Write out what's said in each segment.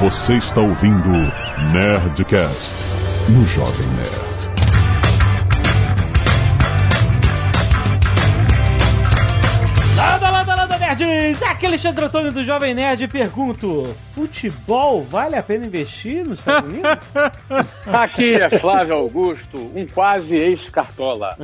Você está ouvindo Nerdcast no Jovem Nerd. Landa, landa, landa, nerds! Aqui é Alexandre Antônio do Jovem Nerd e pergunto: futebol vale a pena investir nos Estados Unidos? Aqui é Flávio Augusto, um quase ex-cartola.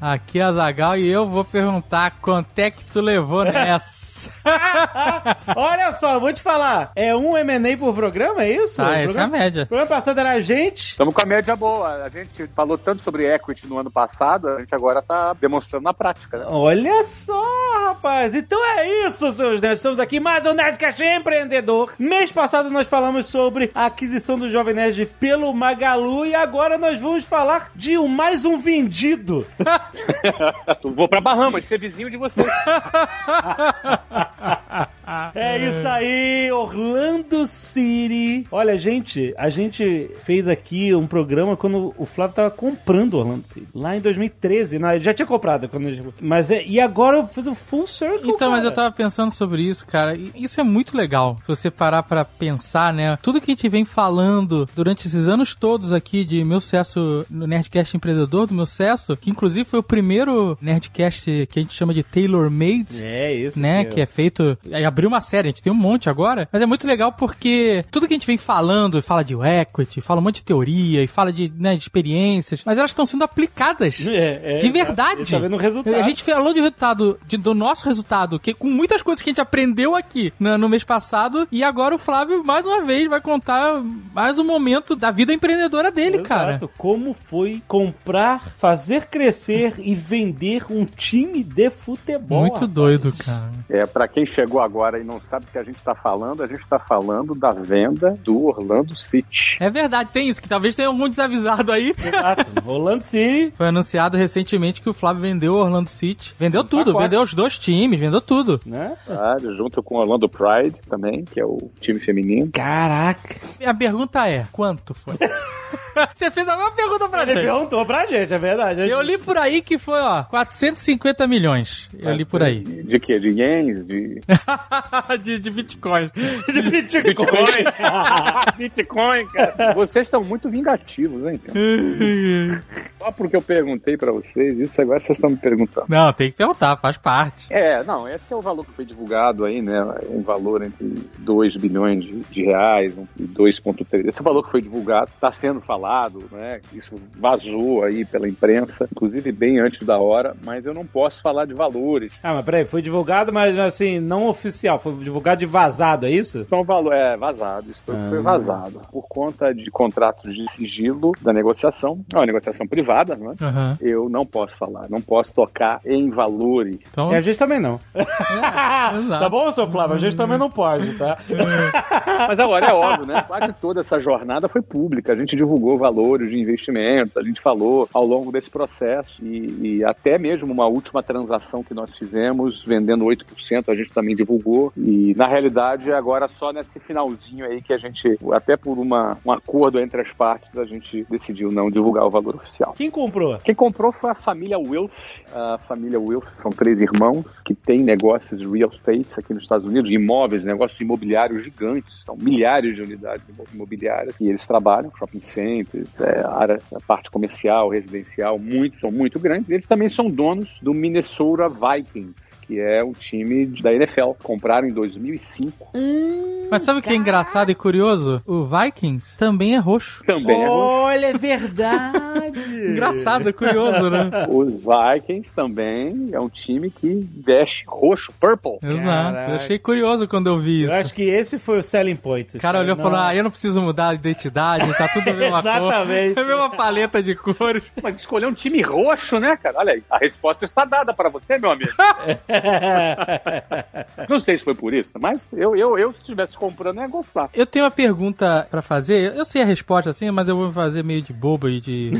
Aqui é a Zagal e eu vou perguntar quanto é que tu levou nessa. Olha só, vou te falar: é um MA por programa, é isso? O essa é a programa- média. O programa passado era a gente. Estamos com a média boa. A gente falou tanto sobre equity no ano passado, a gente agora tá demonstrando na prática, né? Olha só, rapaz. Então é isso, seus nerds. Estamos aqui mais um Nerdcast empreendedor. Mês passado nós falamos sobre a aquisição do Jovem Nerd pelo Magalu e agora nós vamos falar de um, mais um vendido. Vou pra Bahamas, ser vizinho de vocês. É isso aí, Orlando City. Olha, gente, a gente fez aqui um programa quando o Flávio tava comprando Orlando City. Lá em 2013. Não, ele já tinha comprado. Quando ele... Mas é, e agora eu fiz o full circle, Então, mas cara. eu tava pensando sobre isso, cara. e Isso é muito legal. Se você parar pra pensar, né? Tudo que a gente vem falando durante esses anos todos aqui de meu sucesso no Nerdcast Empreendedor, do meu sucesso, que inclusive foi o primeiro Nerdcast que a gente chama de Tailor Made. É isso. né, que é feito, abriu uma série, a gente tem um monte agora, mas é muito legal porque tudo que a gente vem falando, fala de equity, fala um monte de teoria e fala de, né, de experiências, mas elas estão sendo aplicadas. É, é, de verdade. Tá vendo o resultado. A gente falou de resultado, de- do nosso resultado, que com muitas coisas que a gente aprendeu aqui no, no mês passado, e agora o Flávio, mais uma vez, vai contar mais um momento da vida empreendedora dele, cara. Exato. Como foi comprar, fazer crescer e vender um time de futebol. Muito rapaz. doido, cara. É, pra quem chegou agora e não sabe o que a gente tá falando, a gente tá falando da venda do Orlando City. É verdade, tem isso, que talvez tenha algum desavisado aí. Exato. Orlando City. Foi anunciado recentemente que o Flávio vendeu o Orlando City. Vendeu tudo, pacote. vendeu os dois times, vendeu tudo. Né? Tá? Junto com o Orlando Pride também, que é o time feminino. Caraca. A pergunta é, quanto foi? Você fez a mesma pergunta pra Ele gente. perguntou pra gente, é verdade. Eu li por aí que foi, ó, 450 milhões. Eu li por aí. De quê? De ienes? De de, de Bitcoin. de Bitcoin. Bitcoin, cara. Vocês estão muito vingativos, hein? cara? Só porque eu perguntei pra vocês, isso agora vocês estão me perguntando. Não, tem que perguntar, faz parte. É, não, esse é o valor que foi divulgado aí, né? Um valor entre 2 bilhões de, de reais um, e 2,3. Esse é valor que foi divulgado, está sendo falado, né? Isso vazou aí pela imprensa, inclusive bem antes da hora, mas eu não posso falar de valores. Ah, mas peraí, foi divulgado, mas assim, não oficial. Foi divulgado de vazado, é isso? São valor, é vazado, isso foi, foi vazado. Por conta de contratos de sigilo da negociação, é uma negociação privada, né? Aham. Eu não posso falar, não posso tocar em valores. Então, E a gente também não. exato. tá bom, seu Flávio? A gente também não pode, tá? Mas agora é óbvio, né? Quase toda essa jornada foi pública. A gente divulgou valores de investimentos, a gente falou ao longo desse processo e, e até mesmo uma última transação que nós fizemos, vendendo 8%, a gente também divulgou. E na realidade, agora só nesse finalzinho aí que a gente, até por uma, um acordo entre as partes, a gente decidiu não divulgar o valor oficial. Quem comprou? Quem comprou foi a família Wilf. A família Wilf são três irmãos que têm negócios real estate aqui nos Estados Unidos, imóveis, negócios imobiliários gigantes. São milhares de unidades imobiliárias e eles trabalham, shopping centers, é, área, a parte comercial, residencial, muito, são muito grandes. Eles também são donos do Minnesota Vikings, que é um time da NFL. Compraram em 2005. Mas sabe o que é engraçado e curioso? O Vikings também é roxo. Também é Olha, é verdade. Engraçado, é curioso, né? Os Vikings também é um time que veste roxo, purple. Exato. Caraca. Eu achei curioso quando eu vi Eu isso. acho que esse foi o selling point. O cara olhou e falou: Ah, eu não preciso mudar a identidade, tá tudo a mesma Exatamente. cor. A mesma paleta de cores. Mas escolher um time roxo, né, cara? Olha aí, a resposta está dada para você, meu amigo. Não sei se foi por isso, mas eu, eu, eu se estivesse comprando, ia gostar. Eu tenho uma pergunta pra fazer. Eu sei a resposta assim, mas eu vou fazer meio de bobo e de,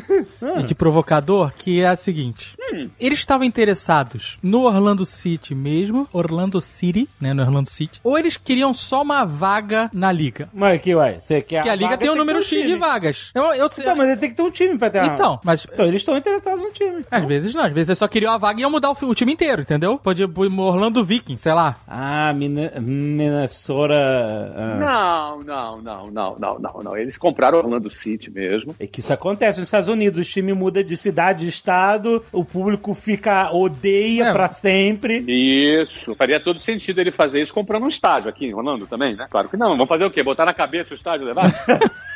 e de provocador, que é a seguinte. Eles estavam interessados no Orlando City mesmo, Orlando City, né, no Orlando City, ou eles queriam só uma vaga na liga? Mas que, ué, você quer Porque a liga vaga, tem um que número ter X de vagas. Eu, eu, Então, mas ele tem que ter um time pra ter uma- Então, mas Então, eles estão interessados no time. às vezes não, às vezes eles só queriam a vaga e iam mudar o, o time inteiro, entendeu? Pode ir pro Orlando Vikings, sei lá. Ah, Minnesota... ah. Não, não, não, não, não, não, não. Eles compraram Orlando City mesmo. É que isso acontece nos Estados Unidos, o time muda de cidade, de estado, o público fica, odeia É. pra sempre. Isso. Faria todo sentido ele fazer isso comprando um estádio aqui em Orlando também, né? Claro que não. Vamos fazer o quê? Botar na cabeça o estádio levar?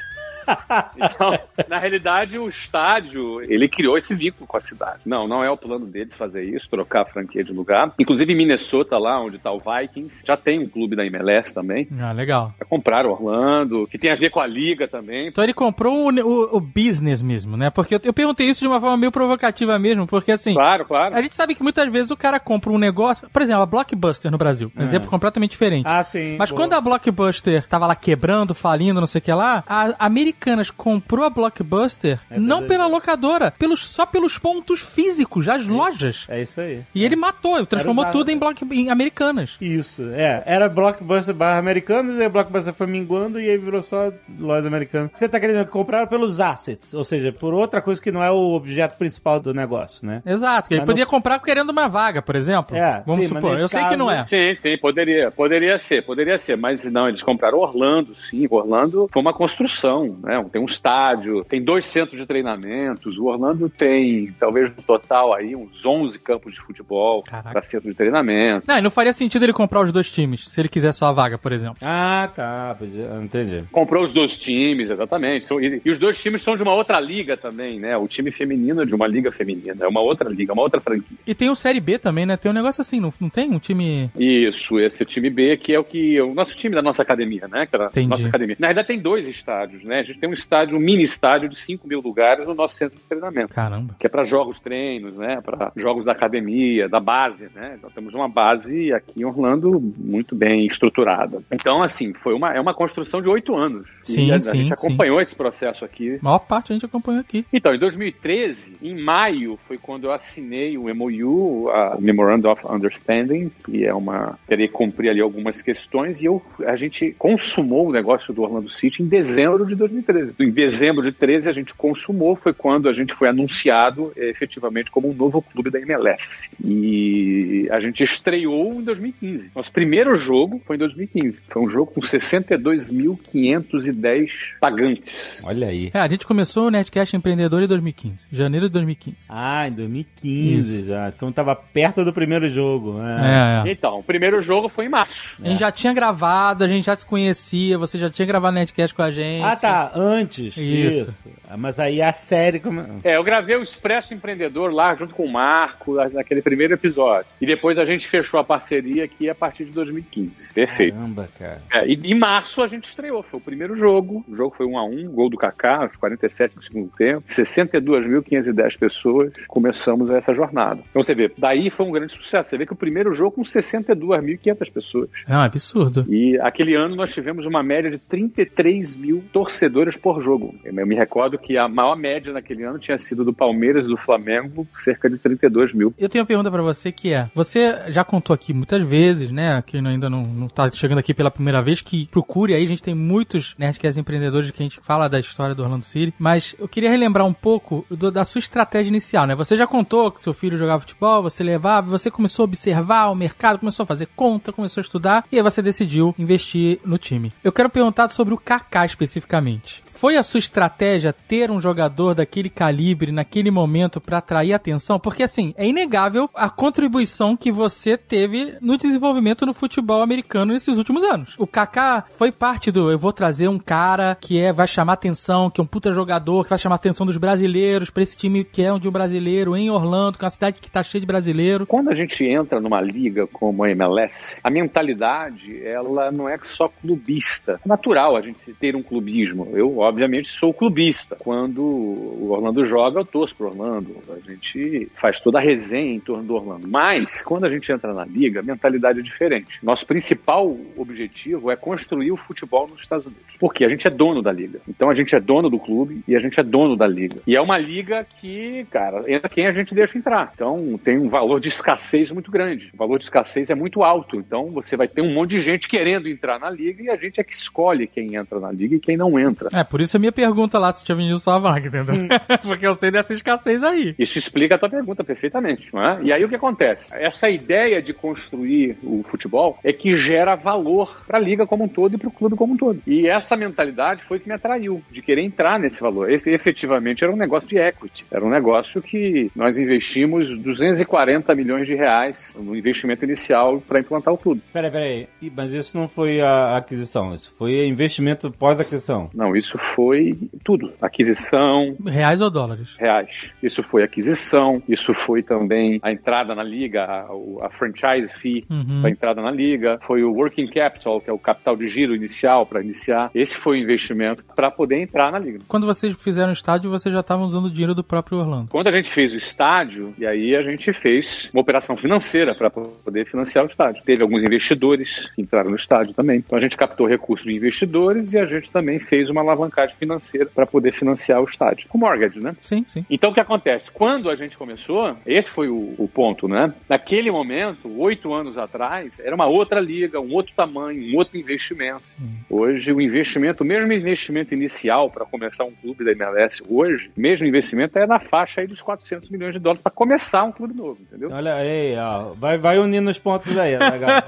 Então, na realidade, o estádio, ele criou esse vínculo com a cidade. Não, não é o plano deles fazer isso, trocar a franquia de lugar. Inclusive, em Minnesota, lá onde tá o Vikings, já tem um clube da MLS também. Ah, legal. Já compraram Orlando, que tem a ver com a liga também. Então ele comprou o, o- o business mesmo, né? Porque eu, eu perguntei isso de uma forma meio provocativa mesmo, porque assim, Claro, claro. a gente sabe que muitas vezes o cara compra um negócio, por exemplo, a Blockbuster no Brasil, um exemplo completamente diferente. Ah, sim. Mas boa. quando a Blockbuster tava lá quebrando, falindo, não sei o que lá, a Americanas comprou a Blockbuster não verdade. pela locadora, pelos, só pelos pontos físicos, as lojas. É isso aí. E ele matou, ele transformou usado. tudo em, block, em Americanas. Isso, é. Era Blockbuster barra americanos, e a Blockbuster foi minguando e aí virou só lojas americanas. Você tá querendo comprar pelos assets, ou seja, por outra coisa que não é o objeto principal do negócio, né? Exato, que ele Mas podia comprar querendo uma vaga, por exemplo. É, Vamos sim, supor. Eu sei que não é. Sim, sim, poderia, poderia ser, poderia ser, mas não, eles compraram Orlando, sim, Orlando foi uma construção, né? Tem um estádio, tem dois centros de treinamentos, o Orlando tem, talvez no total aí, uns 11 campos de futebol para centro de treinamento. Não, e não faria sentido ele comprar os dois times, se ele quiser só a vaga, por exemplo. Ah, tá. Entendi. Comprou os dois times, exatamente. E, os dois times são de uma outra liga também, né? O time feminino é de uma liga feminina, é uma outra liga, uma outra franquia. E tem o Série B também, né? Tem um negócio assim, não, não tem um time. Isso, esse time B, que é o que é o nosso time da nossa academia, né? Que era a Entendi. nossa academia. Na verdade, tem dois estádios, né? A gente tem um estádio, um mini estádio de 5 mil lugares no nosso centro de treinamento. Caramba. Que é para jogos treinos, né? Para jogos da academia, da base, né? Nós temos uma base aqui em Orlando muito bem estruturada. Então, assim, foi uma, é uma construção de oito anos. Sim, e a, a sim, gente sim. acompanhou esse processo aqui A maior parte a gente acompanhou aqui. então, em 2013, em maio, foi quando eu assinei o MOU, a Memorandum of Understanding, que é uma. teria que cumprir ali algumas questões, e eu, a gente consumou o negócio do Orlando City em dezembro de 2013. Em dezembro de 13, a gente consumou, foi quando a gente foi anunciado eh, efetivamente como um novo clube da MLS. E a gente estreou em 2015. Nosso primeiro jogo foi em 2015. Foi um jogo com 62.510 pagantes. Olha aí. É, a gente começou o Nerdcast Empreendedor em 2015, janeiro de 2015. Ah, em 2015 Isso. já. Então tava perto do primeiro jogo. né? É, é. Então, o primeiro jogo foi em março. A gente já tinha gravado, a gente já se conhecia, você já tinha gravado Nerdcast com a gente. Ah, tá. Antes. Isso. Isso. Ah, Mas aí a série. Como... É, eu gravei o Expresso Empreendedor lá junto com o Marco, na- naquele primeiro episódio. E depois a gente fechou a parceria aqui a partir de 2015. Perfeito. Caramba, cara. É, e em março a gente estreou, foi o primeiro jogo. O jogo foi 1 a 1 gol do Kaká, aos 47 do segundo tempo. 62.510 pessoas. Começamos essa jornada. Então você vê, daí foi um grande sucesso. Você vê que o primeiro jogo com 62.500 pessoas. É um absurdo. E aquele ano nós tivemos uma média de 33 mil torcedores por jogo. Eu me recordo que a maior média naquele ano tinha sido do Palmeiras e do Flamengo, cerca de 32 mil. Eu tenho uma pergunta pra você que é: você já contou aqui muitas vezes, né? Que ainda não, não tá chegando aqui pela primeira vez, que procure aí, a gente tem muitos Nerdcasts empreendedores que a gente fala da história do Orlando City, mas eu queria relembrar um pouco do- da sua estratégia inicial, né? Você já contou que seu filho jogava futebol, você levava, você começou a observar o mercado, começou a fazer conta, começou a estudar, e aí você decidiu investir no time. Eu quero perguntar sobre o Kaká especificamente. Foi a sua estratégia ter um jogador daquele calibre naquele momento pra atrair atenção? Porque assim, é inegável a contribuição que você teve no desenvolvimento no futebol americano nesses últimos anos. O Kaká foi parte do eu vou trazer um cara que é vai chamar atenção, que é um puta jogador, que vai chamar atenção dos brasileiros pra esse time que é de um brasileiro em Orlando, que é uma cidade que tá cheia de brasileiro. Quando a gente entra numa liga como a MLS, a mentalidade, ela não é só clubista. É natural a gente ter um clubismo. Eu, obviamente, sou clubista. Quando o Orlando joga, eu torço pro Orlando. A gente faz toda a resenha em torno do Orlando. Mas, quando a gente entra na liga, a mentalidade é diferente. Nosso principal objetivo é construir o futebol nos Estados Unidos. Porque a gente é dono da liga. Então a gente é dono do clube e a gente é dono da liga. E é uma liga que, cara, entra quem a gente deixa entrar. Então tem um valor de escassez muito grande. O valor de escassez é muito alto. Então você vai ter um monte de gente querendo entrar na liga e a gente é que escolhe quem entra na liga e quem não entra. É, por isso a minha pergunta lá se tinha venido só a vaga, entendeu? Hum. Porque eu sei dessa escassez aí. Isso explica a tua pergunta perfeitamente, não é? E aí o que acontece? Essa ideia de construir o futebol é que gera valor para a liga como um todo e para o clube como um todo. E essa mentalidade foi que me atraiu, de querer entrar nesse valor. Esse efetivamente era um negócio de equity. Era um negócio que nós investimos 240 milhões de reais no investimento inicial para implantar o clube. Peraí, peraí. Mas isso não foi a aquisição, isso foi investimento pós-aquisição. Não, isso foi tudo. Aquisição, Reais ou dólares? reais. Isso foi aquisição, isso foi também a entrada na liga, a, a franchise fee Uhum. para entrada na liga, foi o working capital, que é o capital de giro inicial para iniciar. Esse foi o investimento para poder entrar na liga. Quando vocês fizeram o estádio, vocês já estavam usando o dinheiro do próprio Orlando. Quando a gente fez o estádio, e aí a gente fez uma operação financeira para poder financiar o estádio. Teve alguns investidores que entraram no estádio também. Então a gente captou recursos de investidores e a gente também fez uma alavancagem financeira para poder financiar o estádio. Com mortgage, né? Sim, sim. Então o que acontece? Quando a gente começou, esse foi o, o ponto, né? Naquele momento, oito anos atrás, era uma outra liga, um outro tamanho, um outro investimento. Hoje o investimento, o mesmo investimento inicial para começar um clube da MLS hoje, o mesmo investimento é na faixa aí dos 400 milhões de dólares para começar um clube novo, entendeu? Olha aí, ó. Vai, vai unindo os pontos aí, legal.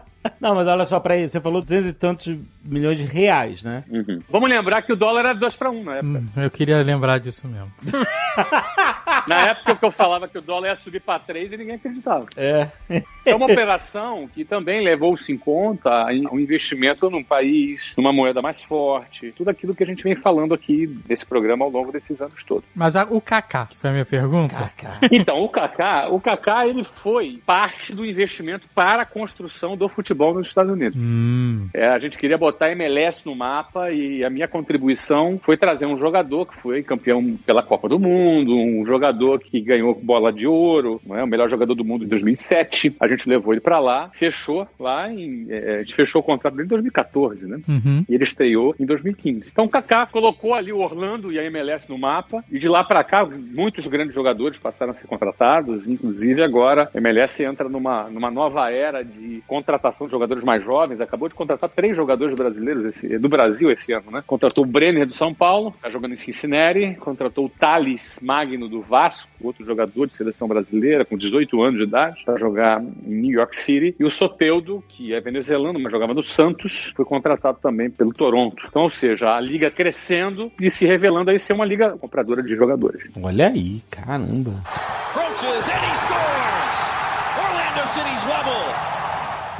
Não, mas olha só, peraí, você falou 200 e tantos milhões de reais, né? Uhum. Vamos lembrar que o dólar era 2 para 1 na época. Hum, eu queria lembrar disso mesmo. Na época que eu falava que o dólar ia subir para 3 e ninguém acreditava. É. É uma operação que também levou-se em conta um investimento num país, numa moeda mais forte, tudo aquilo que a gente vem falando aqui nesse programa ao longo desses anos todos. Mas a- o Kaká, que foi a minha pergunta. Então, o Kaká, o Kaká ele foi parte do investimento para a construção do futebol nos Estados Unidos. Hum. É, a gente queria botar a MLS no mapa e a minha contribuição foi trazer um jogador que foi campeão pela Copa do Mundo, um jogador que ganhou bola de ouro, não é? o melhor jogador do mundo em 2007. A gente levou ele para lá, fechou lá, em, é, a gente fechou o contrato dele em 2014, né? Uhum. E ele estreou em 2015. Então o Kaká colocou ali o Orlando e a MLS no mapa, e de lá para cá muitos grandes jogadores passaram a ser contratados, inclusive agora a MLS entra numa, numa nova era de contratação de jogadores mais jovens, acabou de contratar três jogadores brasileiros esse- do Brasil esse ano, né? Contratou o Brenner do São Paulo, tá jogando em Cincinnati, contratou o Thales Magno do Vasco, outro jogador de seleção brasileira com 18 anos de idade, para jogar em New York City, e o Soteudo, que é venezuelano, mas jogava no Santos, foi contratado também pelo Toronto. Então, ou seja, a liga crescendo e se revelando aí ser uma liga compradora de jogadores. Olha aí, caramba. Approaches and he scores! Orlando City's level!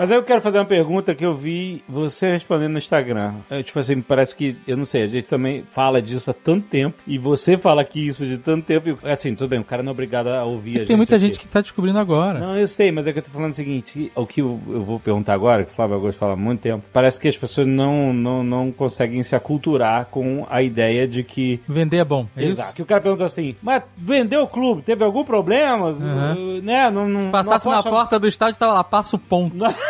Mas aí eu quero fazer uma pergunta que eu vi você respondendo no Instagram. É, tipo assim, parece que, eu não sei, a gente também fala disso há tanto tempo, e você fala aqui isso de tanto tempo, e assim, tudo bem, o cara não é obrigado a ouvir a gente. Tem muita aqui. gente que tá descobrindo agora. Não, eu sei, mas é que eu tô falando o seguinte, o que eu, eu vou perguntar agora, que o Flávio Augusto fala há muito tempo, parece que as pessoas não, não, não conseguem se aculturar com a ideia de que Vender é bom. É Exato. isso? Que o cara pergunta assim, mas vendeu o clube, teve algum problema? Uhum. Uh, Né? Não, não, Passasse não na porta do estádio, tava lá, passa o ponto.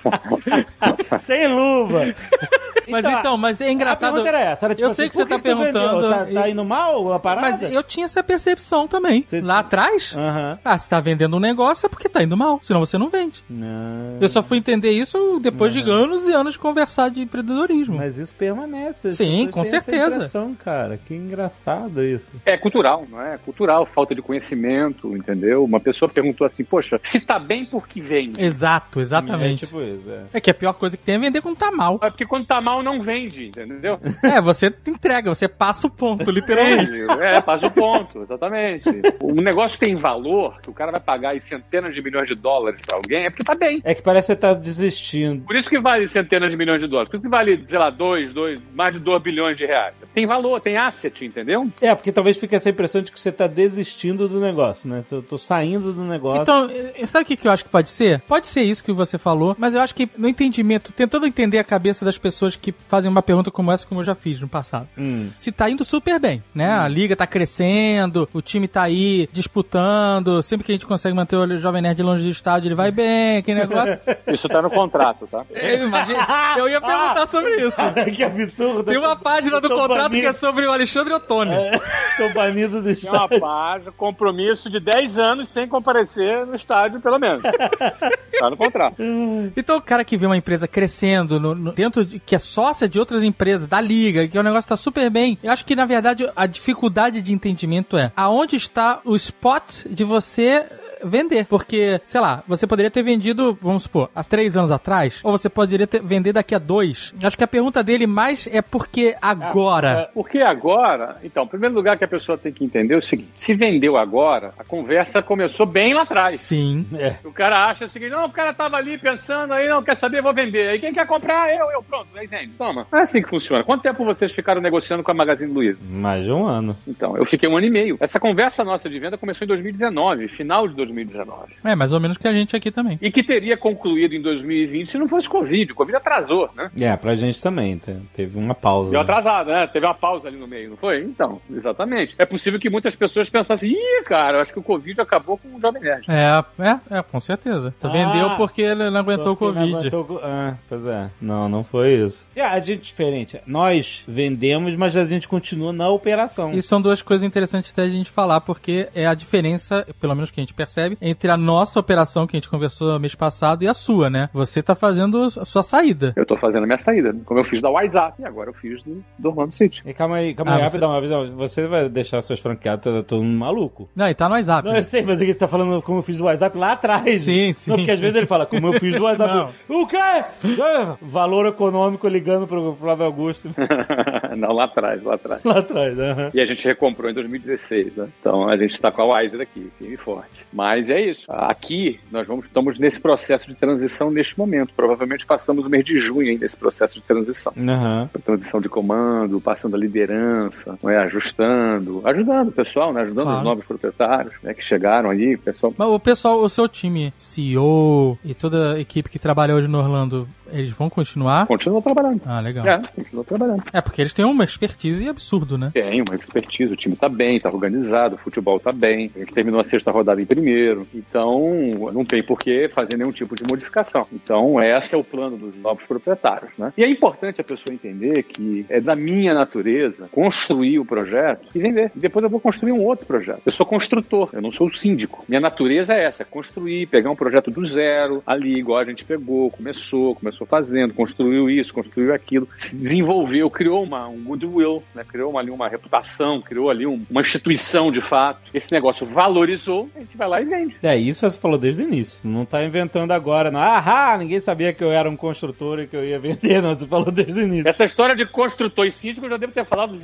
Sem luva. Mas então, mas é engraçado. A era essa, era tipo eu sei assim, que você tá vendeu? perguntando. Tá, tá indo mal a parada? Mas eu tinha essa percepção também. Você- Lá atrás, ah, se tá vendendo um negócio é porque tá indo mal, senão você não vende. Não. Eu só fui entender isso depois de anos e anos de conversar de empreendedorismo. Mas isso permanece. Sim, com certeza. impressão, cara. Que engraçado isso. É cultural, não é? Cultural, falta de conhecimento, entendeu? Uma pessoa perguntou assim, poxa, se tá bem, por que vem? Exato, exatamente. É tipo é. É que a pior coisa que tem é vender quando tá mal. É porque quando tá mal não vende, entendeu? É, você entrega, você passa o ponto, literalmente. É, passa o ponto, exatamente. Um negócio tem valor, que o cara vai pagar aí centenas de milhões de dólares pra alguém, é porque tá bem. É que parece que você tá desistindo. Por isso que vale centenas de milhões de dólares. Por isso que vale, sei lá, dois, dois, mais de 2 bilhões de reais. Tem valor, tem asset, entendeu? É, porque talvez fique essa impressão de que você tá desistindo do negócio, né? Eu tô saindo do negócio. Então, eh, sabe o que, que eu acho que pode ser? Pode ser isso que você falou, mas eu acho que no entendimento, tentando entender a cabeça das pessoas que fazem uma pergunta como essa, como eu já fiz no passado. Hum. Se tá indo super bem, né? A liga tá crescendo, o time tá aí disputando, sempre que a gente consegue manter o Jovem Nerd longe do estádio, ele vai bem, aquele negócio. Isso tá no contrato, tá? Eu, imagino- eu ia perguntar sobre isso. que absurdo. Tem uma página do contrato banido. que é sobre o Alexandre Ottoni. Tô banido do Tem uma estádio. página, compromisso de 10 anos sem comparecer no estádio, pelo menos. Tá no contrato. Então o cara que vê uma empresa crescendo no- no- dentro de, que é sócia de outras empresas, da liga, que o negócio tá super bem, eu acho que na verdade a dificuldade de entendimento é aonde está o spot de você vender. Porque, sei lá, você poderia ter vendido, vamos supor, há três anos atrás, ou você poderia ter, vender daqui a dois. Acho que a pergunta dele mais é porque agora. Porque agora, então, em primeiro lugar que a pessoa tem que entender é o seguinte: se vendeu agora, a conversa começou bem lá atrás. Sim. É. O cara acha o seguinte, não, o cara tava ali pensando aí, não quer saber, vou vender. Aí quem quer comprar, eu, eu, pronto, aí vende. Toma. Não é assim que funciona. Quanto tempo vocês ficaram negociando com a Magazine Luiza? Mais de um ano. Então, eu fiquei um ano e meio. Essa conversa nossa de venda começou em 2019, final de 2019. É, mais ou menos que a gente aqui também. E que teria concluído em 2020 se não fosse Covid. O Covid atrasou, né? É, pra gente também. te- Teve uma pausa. Deu né? atrasado, né? Teve uma pausa ali no meio, não foi? Então, exatamente. É possível que muitas pessoas pensassem, ih, cara, acho que o Covid acabou com o Jovem Nerd. É, é, é, com certeza. Ah. Vendeu porque ele não aguentou o Covid. aguentou Ah, pois é. Não, não foi isso. É, a gente é diferente. Nós vendemos, mas a gente continua na operação. E são duas coisas interessantes até a gente falar, porque é a diferença, pelo menos que a gente percebe, entre a nossa operação que a gente conversou mês passado e a sua, né? Você tá fazendo a sua saída. Eu tô fazendo a minha saída, como eu fiz da WhatsApp e agora eu fiz do, do Orlando City. E calma aí, calma Ah, aí, você- rapidão, rapidão. Você vai deixar seus franqueados todo, todo mundo maluco. Não, e tá no WhatsApp. Não, eu sei, mas ele tá falando como eu fiz do WhatsApp lá atrás. Sim, sim, Não, porque às vezes ele fala como eu fiz do WhatsApp. o quê? Valor econômico ligando pro Flávio Augusto. não, lá atrás, lá atrás. lá atrás, aham. E a gente recomprou em 2016, né? Então a gente está com a Wiser aqui, firme e forte. Mas é isso. Aqui nós vamos, estamos nesse processo de transição neste momento. Provavelmente passamos o mês de junho aí nesse processo de transição. Aham. Transição de comando, passando a liderança, não é? ajustando, ajudando o pessoal, né? ajudando Claro. os novos proprietários né? que chegaram aí, o pessoal Mas o pessoal, o seu time, CEO e toda a equipe que trabalha hoje no Orlando, eles vão continuar? continua trabalhando. Ah, legal. É, continua trabalhando. É, porque eles têm uma expertise absurdo, né? Tem uma expertise, o time tá bem, tá organizado, o futebol tá bem, a gente terminou a sexta rodada em primeiro, então não tem por que fazer nenhum tipo de modificação. Então, esse é o plano dos novos proprietários, né? E é importante a pessoa entender que é da minha natureza construir o projeto e vender. E depois eu vou construir um outro projeto. Eu sou construtor, eu não sou síndico. Minha natureza é essa, é construir, pegar um projeto do zero, ali, igual a gente pegou, começou, começou fazendo, construiu isso, construiu aquilo, se desenvolveu, criou uma, um goodwill, né? criou uma, ali uma reputação, criou ali um- uma instituição de fato. Esse negócio valorizou, a gente vai lá e vende. É, isso você falou desde o início. Não tá inventando agora, não. Ahá, ninguém sabia que eu era um construtor e que eu ia vender, não. Você falou desde o início. Essa história de construtor e síndico eu já devo ter falado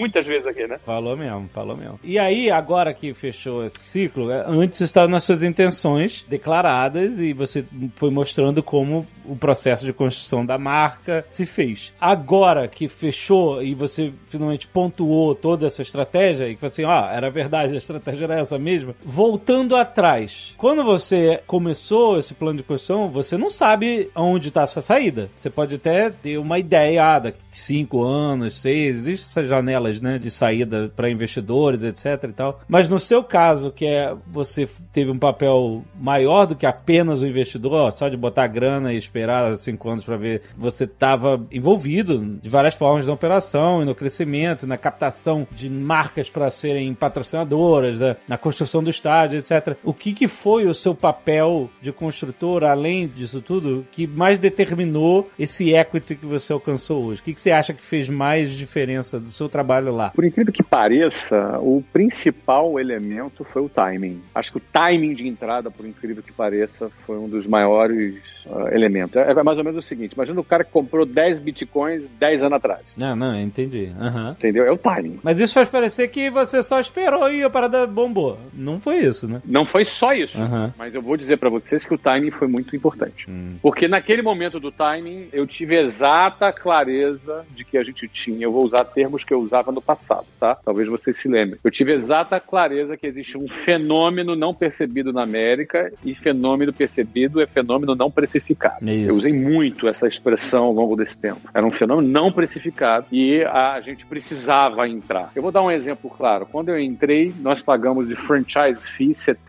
muitas vezes aqui, né? Falou mesmo, falou mesmo. E aí, agora que fechou esse ciclo, é, antes estava nas suas intenções declaradas e você foi mostrando como o processo de construção da marca se fez. Agora que fechou e você finalmente pontuou toda essa estratégia e que assim, ó, era verdade, a estratégia era essa mesma. Voltando atrás, quando você começou esse plano de construção, você não sabe onde está a sua saída. Você pode até ter uma ideia, ah, daqui cinco anos, seis, existem essas janelas, né, de saída para investidores, etc e tal. Mas no seu caso, que é você teve um papel maior do que apenas o investidor, só de botar grana e esperar cinco anos para ver, você estava envolvido de várias formas na operação e no crescimento, na captação de marcas para serem patrocinadoras, né, na construção do estádio, etc. O que, que foi o seu papel de construtor, além disso tudo, que mais determinou esse equity que você alcançou hoje? O que, que você acha que fez mais diferença do seu trabalho lá? Por incrível que pareça, o principal elemento foi o timing. Acho que o timing de entrada, por incrível que pareça, foi um dos maiores ah, elementos. É, é mais ou menos o seguinte: imagina o cara que comprou 10 bitcoins 10 anos atrás. Não, não, entendi. Aham. Entendeu? É o timing. Mas isso faz parecer que você só esperou e a parada bombou. Não foi isso, né? Não foi só isso, Aham. mas eu vou dizer pra vocês que o timing foi muito importante. Hum. Porque naquele momento do timing, eu tive exata clareza de que a gente tinha. Eu vou usar termos que eu usava no passado, tá? Talvez vocês se lembrem. Eu tive exata clareza que existe um fenômeno não percebido na América e fenômeno percebido é fenômeno não precificado. Isso. Eu usei muito essa expressão ao longo desse tempo. Era um fenômeno não precificado e a gente precisava entrar. Eu vou dar um exemplo claro. Quando eu entrei, nós pagamos de franchise fee 70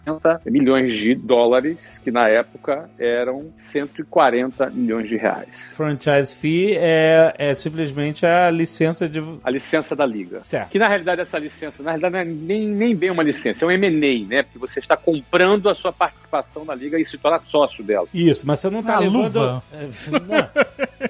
milhões de dólares, que na época eram 140 milhões de reais. Franchise fee é, é simplesmente a licença de. A licença da liga. Certo. Que na realidade essa licença, na realidade não é nem, nem bem uma licença, é um M&A, né? Porque você está comprando a sua participação na liga e se torna sócio dela. Isso, mas você não tá A levando. luva. É,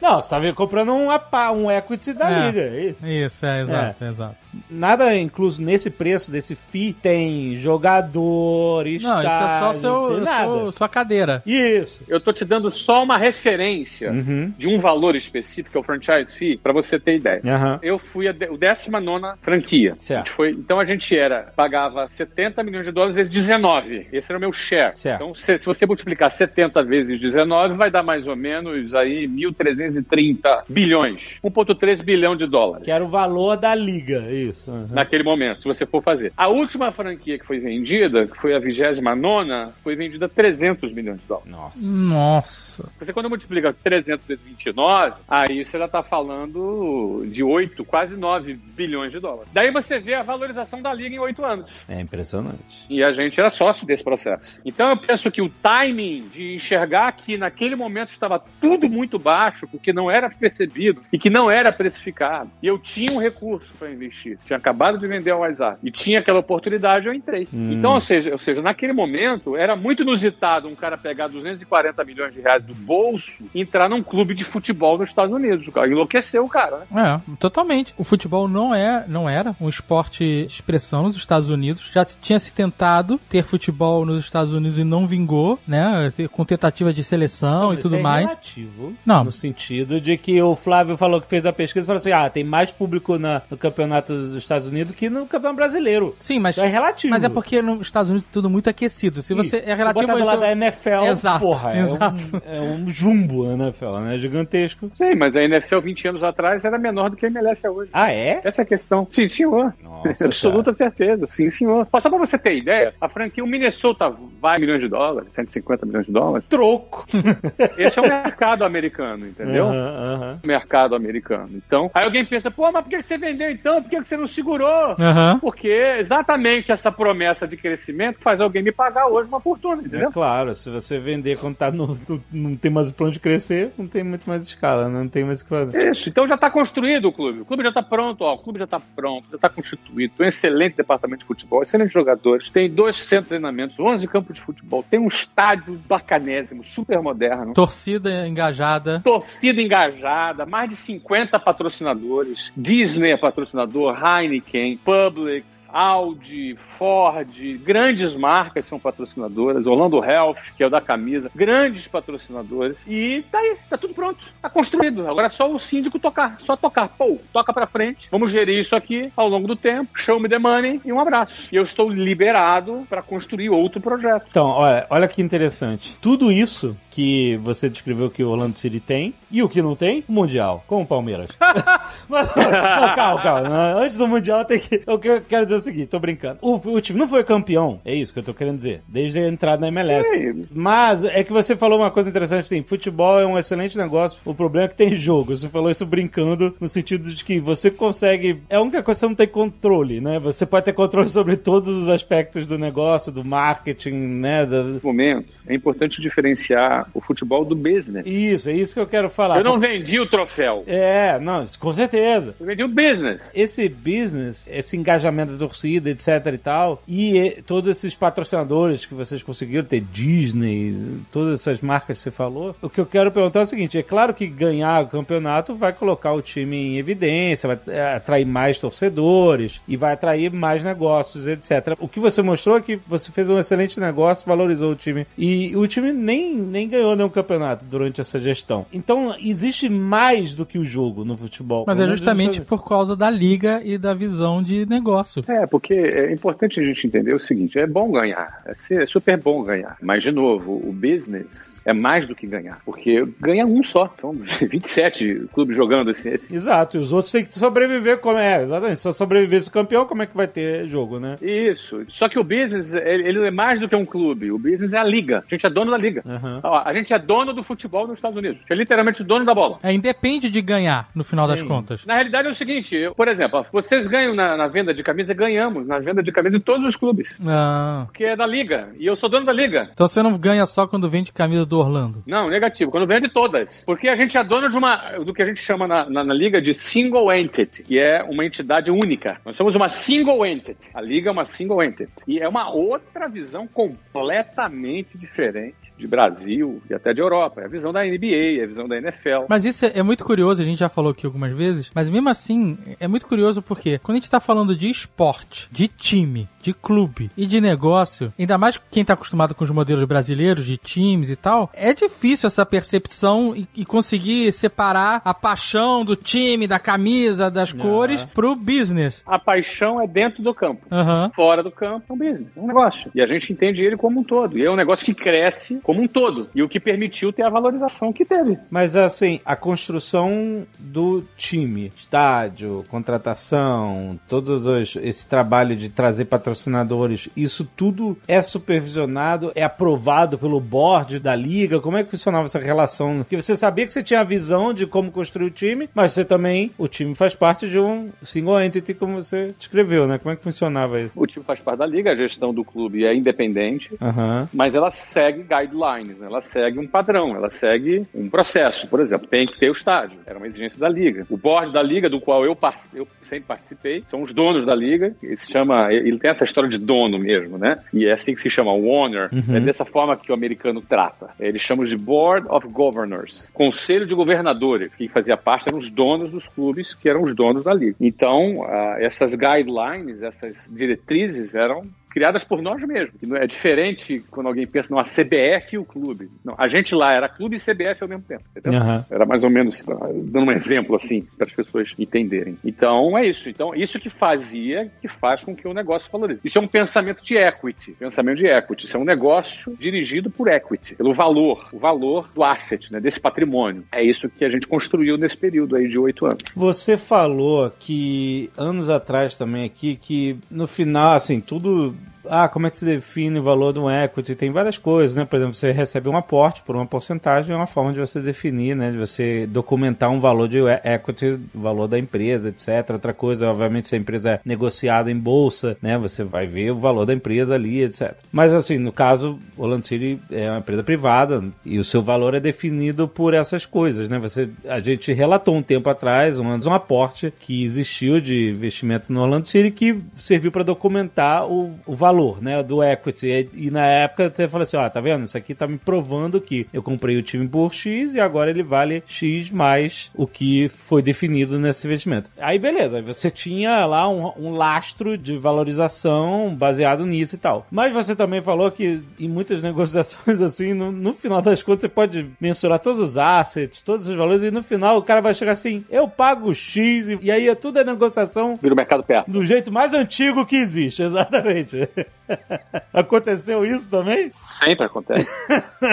Não, não você tá comprando um, um equity da É. liga. é Isso. Isso, é, exato, exato. Nada incluso nesse preço desse FII tem jogador, Não, isso é só seu, seu- sua cadeira. Isso. Eu tô te dando só uma referência Uhum. de um valor específico, que é o franchise fee, para você ter ideia. Aham. Eu fui a de, o 19 franquia. Certo. A gente foi, então a gente era, pagava 70 milhões de dólares vezes 19. Esse era o meu share. Certo. Então, se, se você multiplicar 70 vezes 19, vai dar mais ou menos aí 1.330 bilhões. 1,3 bilhão de dólares. Que era o valor da liga, isso. aham. Naquele momento, se você for fazer. A última franquia que foi vendida, que foi a 29, foi vendida a 300 milhões de dólares. Nossa. Nossa. Você quando multiplica 300 vezes 29, aí você já tá falando de 8, quase 9 bilhões de dólares. Daí você vê a valorização da liga em 8 anos. É impressionante. E a gente era sócio desse processo. Então eu penso que o timing de enxergar que naquele momento estava tudo muito baixo, porque não era percebido e que não era precificado. E eu tinha um recurso para investir. Tinha acabado de vender a WhatsApp. E tinha aquela oportunidade, eu entrei. Hum. Então, ou seja, ou seja, naquele momento era muito inusitado um cara pegar 240 milhões de reais do bolso e entrar num clube de futebol nos Estados Unidos. O cara enlouqueceu o cara, né? É, totalmente. O futebol não é, não era um esporte de expressão nos Estados Unidos. Já tinha se tentado ter futebol nos Estados Unidos e não vingou, né? Com tentativa de seleção e Mas tudo é mais. relativo. Não. No sentido de que o Flávio falou que fez a pesquisa e falou assim: ah, tem mais público na- no campeonato dos Estados Unidos que no campeonato brasileiro. Sim, mas Então é relativo. mas é porque nos Estados Unidos tudo muito aquecido. Se você é relativo botar do ao lado seu- da NFL, Exato, porra, é exato. um, é um jumbo a NFL, né? Gigantesco. Sim, mas a NFL 20 anos atrás era menor do que a MLS é hoje. Ah, é? Essa é a questão. Sim, senhor. Nossa, Absoluta certeza. Sim, senhor. Só pra você ter ideia, a franquia, o Minnesota vai milhões de dólares, 150 milhões de dólares. Troco. Esse é o mercado americano, entendeu? Aham. Mercado americano. Então, aí alguém pensa, pô, mas por que você vendeu então? Por que você não segurou? Porque exatamente essa promessa de crescimento faz alguém me pagar hoje uma fortuna, entendeu? É claro, se você vender quando tá no, no- não tem mais o plano de crescer, não tem muito mais escala, não tem mais o que fazer. Isso, então já está construído o clube. O clube já está pronto, ó. O clube já está pronto, já está constituído. Tem um excelente departamento de futebol, excelentes jogadores. Tem dois centros de treinamentos, 11 campos de futebol. Tem um estádio bacanésimo, super moderno. Torcida engajada. Torcida engajada, mais de 50 patrocinadores. Disney é patrocinador, Heineken, Publix, Audi, Ford, grandes marcas são patrocinadoras. Orlando Health, que é o da camisa, grandes patrocinadores. E tá aí, tá tudo pronto, tá construído. Agora é só o síndico tocar, só tocar. Pô, toca pra frente, vamos gerir isso aqui ao longo do tempo. Show me the money e um abraço. E eu estou liberado para construir outro projeto. Então, olha, olha que interessante. Tudo isso que você descreveu que o Orlando City tem, e o que não tem, o Mundial, com o Palmeiras. Mas, não, calma, calma. Antes do Mundial tem que. Eu que- quero dizer o seguinte, tô brincando. O, o time não foi campeão, é isso que eu tô querendo dizer, desde a entrada na MLS. Sim. Mas é que você falou uma coisa interessante, assim, futebol é um excelente negócio, o problema é que tem jogo. Você falou isso brincando, no sentido de que você consegue. É a única coisa que você não tem controle, né? Você pode ter controle sobre todos os aspectos do negócio, do marketing, né? Nesse momento, é importante diferenciar o futebol do business. Isso, é isso que eu quero falar. Eu não vendi o troféu. É, não, isso com certeza. Eu vendi o business. Esse business, esse engajamento da torcida, etc e tal, e eh, todos esses patrocinadores que vocês conseguiram ter, Disney, todas essas marcas que você falou, o que eu quero perguntar é o seguinte, é claro que ganhar o campeonato vai colocar o time em evidência, vai eh, atrair mais torcedores e vai atrair mais negócios, etc. O que você mostrou é que você fez um excelente negócio, valorizou o time e o time nem, nem ganhou nenhum campeonato durante essa gestão. Então, existe mais do que o jogo no futebol. Mas é justamente por causa da liga e da visão de negócio. É, porque é importante a gente entender o seguinte: é bom ganhar, é super bom ganhar. Mas, de novo, o business é mais do que ganhar, porque ganha um só. São 27 clubes jogando assim. Esse, Exato, e os outros têm que sobreviver como é, exatamente. Se só sobreviver se campeão, como é que vai ter jogo, né? Isso. Só que o business, ele, é mais do que um clube. O business é a liga. A gente é dono da liga. Ó, a gente é dono do futebol nos Estados Unidos. A gente é literalmente dono da bola. É, independe de ganhar, no final das Sim. contas. Na realidade é o seguinte, eu- por exemplo, ó, vocês ganham na, na venda de camisa, ganhamos na venda de camisa de todos os clubes. Ah. Porque é da liga. E eu sou dono da liga. Então você não ganha só quando vende camisa do Orlando. Não, negativo. Quando vende todas. Porque a gente é dono de uma, do que a gente chama na, na, na liga de single entity, que é uma entidade única. Nós somos uma single entity. A liga é uma single entity. E é uma outra visão completamente diferente de Brasil e até de Europa. É a visão da NBA, é a visão da NFL. Mas isso é, é muito curioso, a gente já falou aqui algumas vezes, mas mesmo assim, é muito curioso porque quando a gente tá falando de esporte, de time, de clube e de negócio, ainda mais quem tá acostumado com os modelos brasileiros de times e tal, é difícil essa percepção e, e conseguir separar a paixão do time, da camisa, das cores pro business. A paixão é dentro do campo. Aham. Fora do campo é um business, é um negócio. E a gente entende ele como um todo. E é um negócio que cresce como um todo. E o que permitiu ter a valorização que teve. Mas assim, a construção do time, estádio, contratação, todos os, esse trabalho de trazer patrocinadores, isso tudo é supervisionado, é aprovado pelo board da liga? Como é que funcionava essa relação? Porque você sabia que você tinha a visão de como construir o time, mas você também, o time faz parte de um single entity, como você descreveu, né? Como é que funcionava isso? O time faz parte da liga, a gestão do clube é independente. Aham. Mas ela segue guidelines, né? ela segue um padrão, ela segue um processo. Por exemplo, tem que ter o estádio, era uma exigência da liga. O board da liga, do qual eu, eu sempre participei, são os donos da liga. Ele se chama, ele tem essa história de dono mesmo, né? E é assim que se chama, o owner. É dessa forma que o americano trata. Eles chamam de Board of Governors, Conselho de Governadores. Quem fazia parte eram os donos dos clubes, que eram os donos da liga. Então, ah, essas guidelines, essas diretrizes eram criadas por nós mesmos. É diferente quando alguém pensa numa CBF e o clube. Não, a gente lá era clube e CBF ao mesmo tempo. Entendeu? Aham. Era mais ou menos, dando um exemplo assim, para as pessoas entenderem. Então é isso. Então, isso que fazia, que faz com que o negócio valorize. Isso é um pensamento de equity. Pensamento de equity. Isso é um negócio dirigido por equity, pelo valor, o valor do asset, né, desse patrimônio. É isso que a gente construiu nesse período aí de oito anos. Você falou que anos atrás também aqui que no final, assim, tudo. Ah, como é que se define o valor de um equity? Tem várias coisas, né? Por exemplo, você recebe um aporte por uma porcentagem, é uma forma de você definir, né? De você documentar um valor de equity, valor da empresa, etc. Outra coisa, obviamente, se a empresa é negociada em bolsa, né? Você vai ver o valor da empresa ali, etc. Mas assim, no caso, o Holland City é uma empresa privada e o seu valor é definido por essas coisas, né? Você, a gente relatou um tempo atrás um, um aporte que existiu de investimento no Orlando City que serviu para documentar o, o valor, né, do equity. E, e na época você falou assim, ó, tá vendo? Isso aqui tá me provando que eu comprei o time por X e agora ele vale X mais o que foi definido nesse investimento. Aí beleza, você tinha lá um, um lastro de valorização baseado nisso e tal. Mas você também falou que em muitas negociações assim, no, no final das contas você pode mensurar todos os assets, todos os valores e no final o cara vai chegar assim, eu pago X e, e aí é tudo é negociação Vira o mercado peça. do jeito mais antigo que existe, exatamente. Aconteceu isso também? Sempre acontece.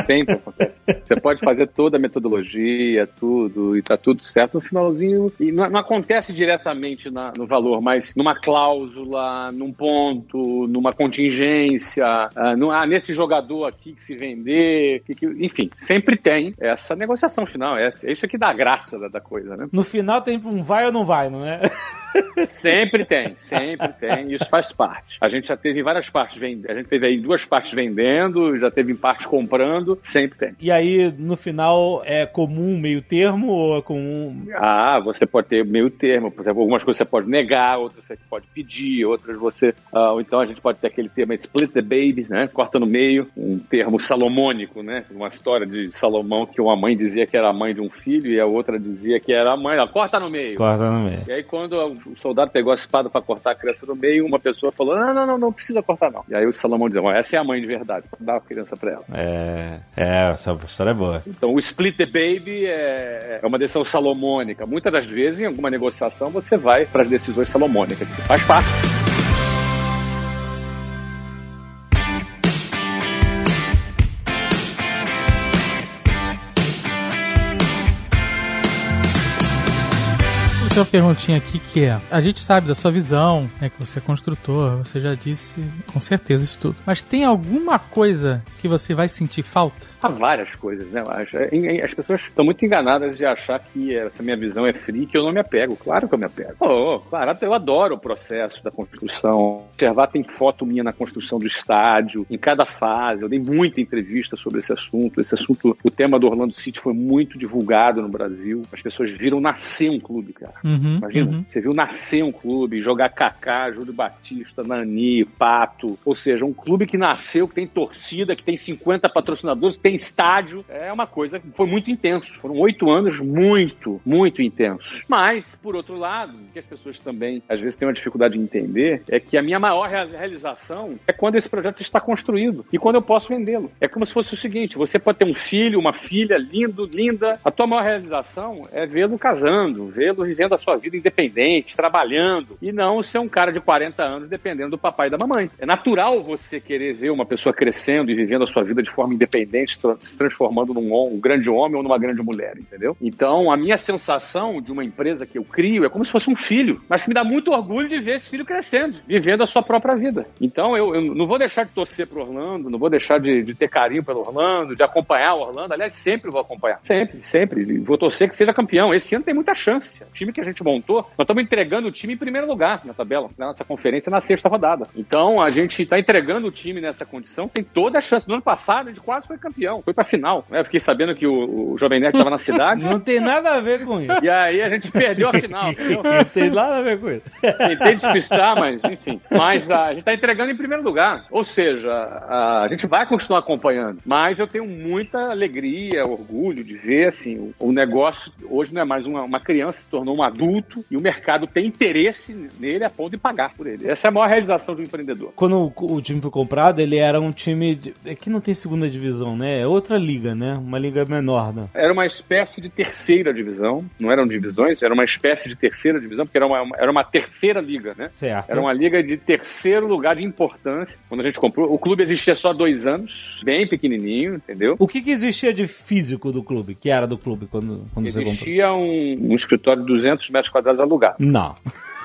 Sempre acontece. Você pode fazer toda a metodologia, tudo, e tá tudo certo no finalzinho. E não, não acontece diretamente na- no valor, mas numa cláusula, num ponto, numa contingência, ah, no- ah, nesse jogador aqui que se vender, que- que- enfim, sempre tem essa negociação final. É, é isso aqui dá a graça da, da coisa, né? No final tem um vai ou não vai, não é? Sempre tem, sempre tem. Isso faz parte. A gente já teve várias partes vendendo. A gente teve aí duas partes vendendo, já teve parte comprando, sempre tem. E aí, no final, é comum meio termo ou é comum. Ah, você pode ter meio termo. Por exemplo, algumas coisas você pode negar, outras você pode pedir, outras você. ah, ou então a gente pode ter aquele termo split the baby, né? Corta no meio, um termo salomônico, né? Uma história de Salomão que uma mãe dizia que era a mãe de um filho e a outra dizia que era a mãe. Ela, corta no meio. Corta no meio. E aí, quando o soldado pegou a espada para cortar a criança no meio, uma pessoa falou: Não, não, não, não precisa cortar, não. E aí o Salomão dizia: "Ó, Essa é a mãe de verdade, dá a criança para ela. É, é, essa história é boa. Então, o split the baby é, é uma decisão salomônica. Muitas das vezes, em alguma negociação, você vai para as decisões salomônicas. Faz parte. Uma perguntinha aqui que é: a gente sabe da sua visão, né, que você é construtor, você já disse com certeza isso tudo. Mas tem alguma coisa que você vai sentir falta? Há várias coisas, né? acho. É, As pessoas estão muito enganadas de achar que essa minha visão é free, que eu não me apego. Claro que eu me apego. Oh, claro, eu adoro o processo da construção. Observar tem foto minha na construção do estádio, em cada fase. Eu dei muita entrevista sobre esse assunto. Esse assunto, o tema do Orlando City foi muito divulgado no Brasil. As pessoas viram nascer um clube, cara. Uhum, Imagina, uhum. você viu nascer um clube, jogar Kaká, Júlio Batista, Nani, Pato. Ou seja, um clube que nasceu, que tem torcida, que tem 50 patrocinadores, que tem estádio. É uma coisa que foi muito intenso. Foram oito anos muito, muito intensos. Mas, por outro lado, o que as pessoas também às vezes têm uma dificuldade de entender é que a minha maior rea- realização é quando esse projeto está construído e quando eu posso vendê-lo. É como se fosse o seguinte: você pode ter um filho, uma filha lindo, linda. A tua maior realização é vê-lo casando, vê-lo vivendo a sua vida independente, trabalhando, e não ser um cara de 40 anos dependendo do papai e da mamãe. É natural você querer ver uma pessoa crescendo e vivendo a sua vida de forma independente, se tra- se transformando num um grande homem ou numa grande mulher, entendeu? Então, a minha sensação de uma empresa que eu crio é como se fosse um filho, mas que me dá muito orgulho de ver esse filho crescendo, vivendo a sua própria vida. Então, eu, eu não vou deixar de torcer pro Orlando, não vou deixar de, de ter carinho pelo Orlando, de acompanhar o Orlando. Aliás, sempre vou acompanhar. Sempre, sempre. Vou torcer que seja campeão. Esse ano tem muita chance. O time que a gente montou, nós estamos entregando o time em primeiro lugar na tabela, na nossa conferência na sexta rodada. Então, a gente está entregando o time nessa condição, tem toda a chance. No ano passado, a gente quase foi campeão. Foi pra final. Né? Fiquei sabendo que o, o Jovem Nerd estava na cidade. Não tem nada a ver com isso. E aí a gente perdeu a final, entendeu? Não tem nada a ver com isso. Tentei despistar, mas enfim. Mas ah, a gente está entregando em primeiro lugar. Ou seja, a, a gente vai continuar acompanhando. Mas eu tenho muita alegria, orgulho de ver assim, o, o negócio hoje não é mais uma, uma criança, se tornou um adulto e o mercado tem interesse nele a ponto de pagar por ele. Essa é a maior realização de um empreendedor. Quando o, o time foi comprado, ele era um time. De, é que não tem segunda divisão, né? É outra liga, né? Uma liga menor, né? Era uma espécie de terceira divisão, não eram divisões, era uma espécie de terceira divisão, porque era uma, era uma terceira liga, né? Certo. Era uma liga de terceiro lugar de importância. Quando a gente comprou, o clube existia só dois anos, bem pequenininho, entendeu? O que, que existia de físico do clube? Que era do clube quando, quando você comprou? Existia um, um escritório de 200 metros quadrados alugado. Não.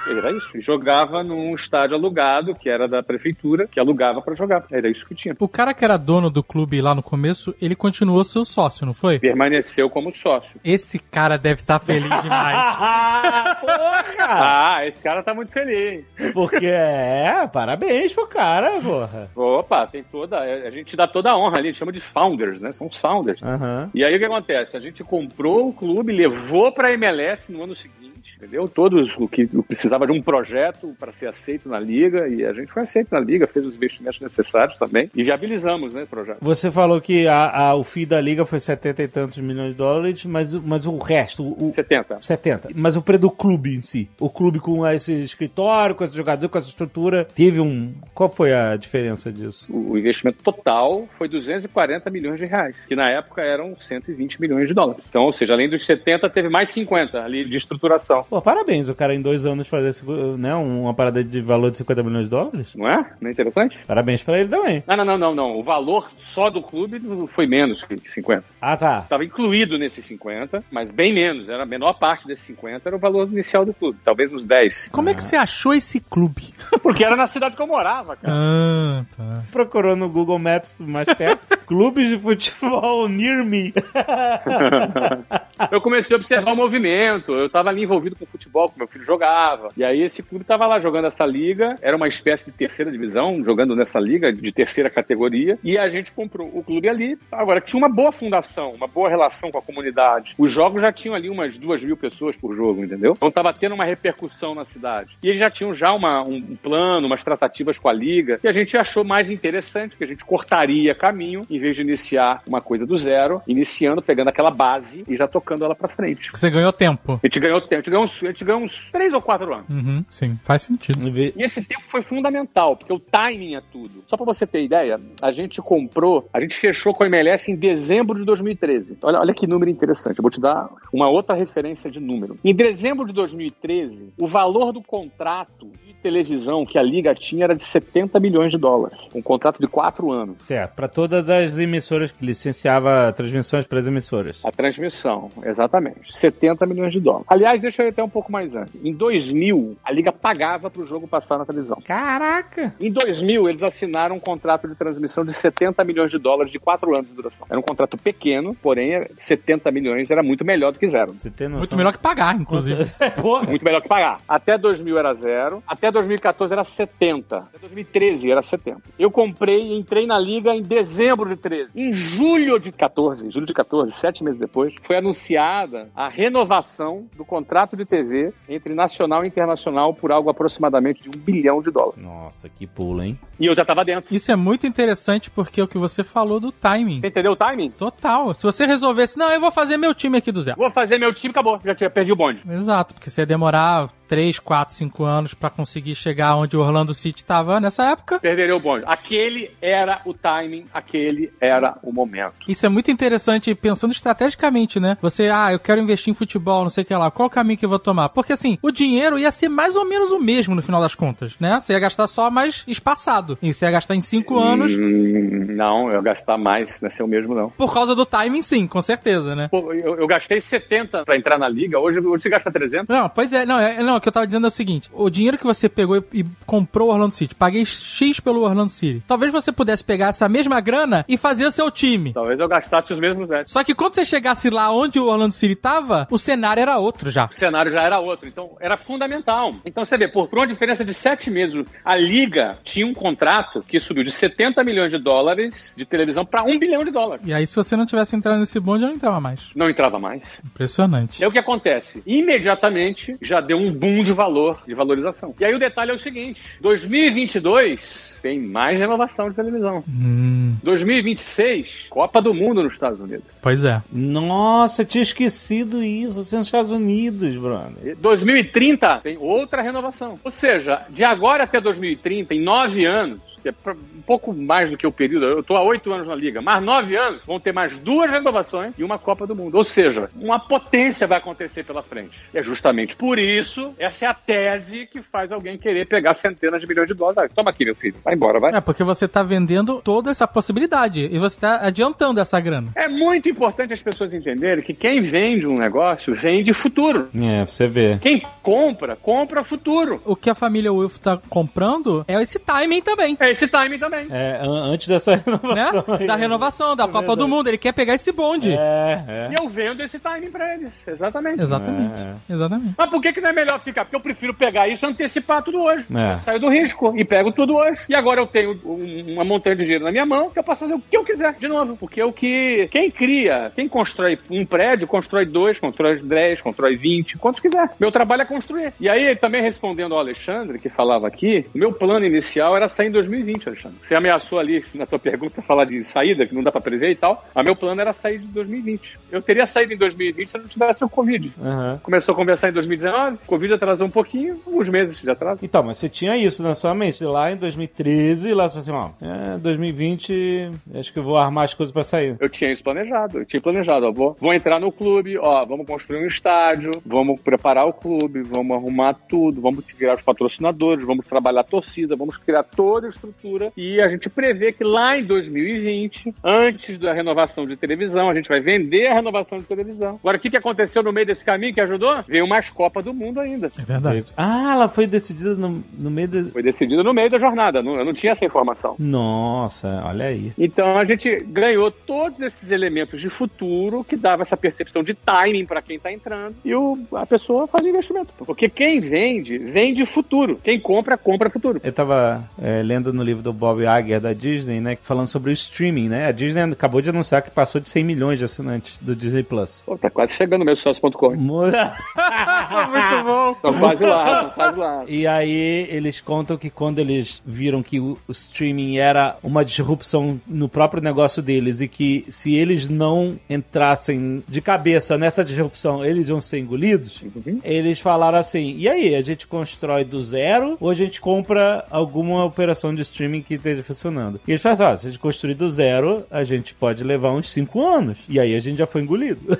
Era isso. E jogava num estádio alugado, que era da prefeitura, que alugava pra jogar. Era isso que tinha. O cara que era dono do clube lá no começo, ele continuou seu sócio, não foi? Permaneceu como sócio. Esse cara deve estar feliz demais. porra! Ah, esse cara tá muito feliz. Porque é, parabéns pro cara, porra. Opa, tem toda. A gente dá toda a honra ali, a gente chama de founders, né? São os founders. Aham. E aí o que acontece? A gente comprou o clube, levou pra MLS no ano seguinte, entendeu? Todos o que precisava de um projeto para ser aceito na liga e a gente foi aceito na liga, fez os investimentos necessários também e viabilizamos, né, o projeto. Você falou que a, a- o FII da liga foi 70 e tantos milhões de dólares, mas, o- mas o resto, o 70. 70. Mas o preço do clube em si. O clube com esse escritório, com esse jogador, com essa estrutura, teve um. Qual foi a diferença disso? O investimento total foi 240 milhões de reais, que na época eram 120 milhões de dólares. Então, ou seja, além dos 70, teve mais 50 ali de estruturação. Pô, parabéns, o cara em dois anos fazer né, uma parada de valor de 50 milhões de dólares. Não é? Não é interessante? Parabéns pra ele também. Não, não, não, não, não. O valor só do clube foi menos que 50. Ah, tá. Estava incluído nesses 50, mas bem menos. Era a menor parte desses 50 era o valor inicial do clube, talvez uns 10. Como é que você achou esse clube? Porque era na cidade que eu morava, cara. Ah, tá. Procurou no Google Maps mais perto. Clubes de futebol near me. eu comecei a observar o movimento. Eu estava ali envolvido com futebol, que meu filho jogava. E aí esse clube tava lá jogando essa liga, era uma espécie de terceira divisão, jogando nessa liga de terceira categoria, e a gente comprou o clube ali. Agora, tinha uma boa fundação, uma boa relação com a comunidade. Os jogos já tinham ali umas duas mil pessoas por jogo, entendeu? Então tava tendo uma repercussão na cidade. E eles já tinham já uma, um plano, umas tratativas com a liga, e a gente achou mais interessante, que a gente cortaria caminho, em vez de iniciar uma coisa do zero, iniciando, pegando aquela base e já tocando ela pra frente. Você ganhou tempo. A gente ganhou tempo, a gente ganhou uns, a gente ganhou uns três ou quatro anos. Uhum, sim, faz sentido. E esse tempo foi fundamental, porque o timing é tudo. Só pra você ter ideia, a gente comprou, a gente fechou com a MLS em dezembro de 2013. Olha, olha que número interessante, eu vou te dar uma outra referência de número. Em dezembro de 2013, o valor do contrato de televisão que a Liga tinha era de 70 milhões de dólares. Um contrato de quatro anos. Certo, para todas as emissoras que licenciava transmissões para as emissoras. A transmissão, exatamente. 70 milhões de dólares. Aliás, deixa eu ir até um pouco mais antes. Em 2000, a Liga pagava para o jogo passar na televisão. Caraca! Em 2000, eles assinaram um contrato de transmissão de 70 milhões de dólares de quatro anos de duração. Era um contrato pequeno, porém 70 milhões era muito melhor do que zero. Você tem noção? Muito melhor que pagar, inclusive. Porra! Muito melhor que pagar. Até 2000 era zero, até 2014 era 70, até 2013 era 70. Eu comprei e entrei na liga em dezembro de 13. Em julho de 14, julho de 14, sete meses depois, foi anunciada a renovação do contrato de TV entre nacional e internacional por algo aproximadamente de um bilhão de dólares. Nossa, que pulo, hein? E eu já tava dentro. Isso é muito interessante porque é o que você falou do timing. Você entendeu o timing? Total. Se você resolvesse, não, eu vou fazer meu time aqui do zero. Vou fazer meu time, acabou. Já tinha perdi o bonde. Exato, porque você ia demorar 3, 4, 5 anos pra conseguir chegar onde o Orlando City tava nessa época. Perderia o bonde. Aquele era o timing, aquele era o momento. Isso é muito interessante pensando estrategicamente, né? Você, ah, eu quero investir em futebol, não sei o que lá. Qual o caminho que eu vou tomar? Porque assim, o dinheiro ia ser mais ou menos o mesmo no final das contas, né? Você ia gastar só mais espaçado. E você ia gastar em 5 anos. Hum, não, eu ia gastar mais, não é ser o mesmo não. Por causa do timing, sim, com certeza, né? Pô, eu, eu gastei 70 pra entrar na liga, hoje, hoje você gasta 300. Não, pois é, não, é, não, que eu tava dizendo é o seguinte: o dinheiro que você pegou e, e comprou o Orlando City, paguei X pelo Orlando City. Talvez você pudesse pegar essa mesma grana e fazer seu time. Talvez eu gastasse os mesmos netos. Só que quando você chegasse lá onde o Orlando City tava, o cenário era outro já. O cenário já era outro, então era fundamental. Então você vê, por, por uma diferença de sete meses, a Liga tinha um contrato que subiu de 70 milhões de dólares de televisão para um bilhão de dólares. E aí, se você não tivesse entrado nesse bonde, eu não entrava mais. Não entrava mais. Impressionante. Aí o que acontece? Imediatamente já deu um boom de valor, de valorização. E aí o detalhe é o seguinte: 2022 tem mais renovação de televisão. Hum, 2026, Copa do Mundo nos Estados Unidos. pois é. Nossa, eu tinha esquecido isso. Você é nos Estados Unidos, brother. E 2030 tem outra renovação. Ou seja, de agora até 2030, em nove anos, que é um pouco mais do que o período, eu estou há oito anos na liga, mas nove anos vão ter mais duas renovações e uma Copa do Mundo. Ou seja, uma potência vai acontecer pela frente. E é justamente por isso, essa é a tese que faz alguém querer pegar centenas de milhões de dólares. Toma aqui, meu filho, vai embora, vai. É, porque você tá vendendo toda essa possibilidade e você tá adiantando essa grana. É muito importante as pessoas entenderem que quem vende um negócio vende futuro. É, pra você ver. Quem compra, compra futuro. O que a família Wolf tá comprando é esse timing também. É esse timing também. É, an- antes dessa Né? renovação. aí. Da renovação, da É Copa verdade. do Mundo. Ele quer pegar esse bonde. É, é. E eu vendo esse timing pra eles. Exatamente. Exatamente. É. Exatamente. Mas por que, que não é melhor ficar? Porque eu prefiro pegar isso e antecipar tudo hoje. É. Eu saio do risco e pego tudo hoje. E agora eu tenho um- uma montanha de dinheiro na minha mão que eu posso fazer o que eu quiser, de novo. Porque é o que. Quem cria, quem constrói um prédio, constrói dois, constrói dez, constrói vinte, quantos quiser. Meu trabalho é construir. E aí, também respondendo ao Alexandre, que falava aqui, meu plano inicial era sair em 2020, Alexandre. Você ameaçou ali na sua pergunta falar de saída, que não dá pra prever e tal. Mas meu plano era sair de 2020. Eu teria saído em 2020 se eu não tivesse o Covid. Aham. Começou a conversar em 2019, Covid atrasou um pouquinho, alguns meses de atraso. Então, mas você tinha isso na sua mente. Lá em 2013, lá você falou assim, ó, é, 2020, acho que eu vou armar as coisas pra sair. Eu tinha isso planejado, eu tinha planejado, ó, vou, vou entrar no clube, ó, vamos construir um estádio, vamos preparar o clube, vamos arrumar tudo, vamos criar os patrocinadores, vamos trabalhar a torcida, vamos criar toda a estrutura estrutura e a gente prevê que lá em 2020, antes da renovação de televisão, a gente vai vender a renovação de televisão. Agora, o que, que aconteceu no meio desse caminho que ajudou? Veio mais Copa do Mundo ainda. É verdade. Ah, ela foi decidida no, no meio de... Foi decidida no meio da jornada, não- eu não tinha essa informação. Nossa, olha aí. Então a gente ganhou todos esses elementos de futuro que dava essa percepção de timing para quem está entrando e o, a pessoa faz o investimento. Porque quem vende, vende futuro. Quem compra, compra futuro. Eu tava é, lendo no livro do Bob Iger da Disney, né, falando sobre o streaming, né? A Disney acabou de anunciar que passou de 100 milhões de assinantes do Disney Plus. Pô, tá quase chegando no meu sócio.com. Muito bom. Estão quase lá, estão quase lá. E aí eles contam que quando eles viram que o, o streaming era uma disrupção no próprio negócio deles e que se eles não entrassem de cabeça nessa disrupção, eles iam ser engolidos, eles falaram assim, e aí, a gente constrói do zero ou a gente compra alguma operação de streaming que esteja funcionando? E eles falaram assim, ó, se a gente construir do zero, a gente pode levar uns 5 anos. E aí a gente já foi engolido.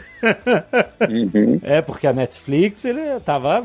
Uhum. É, porque a Netflix, ele tava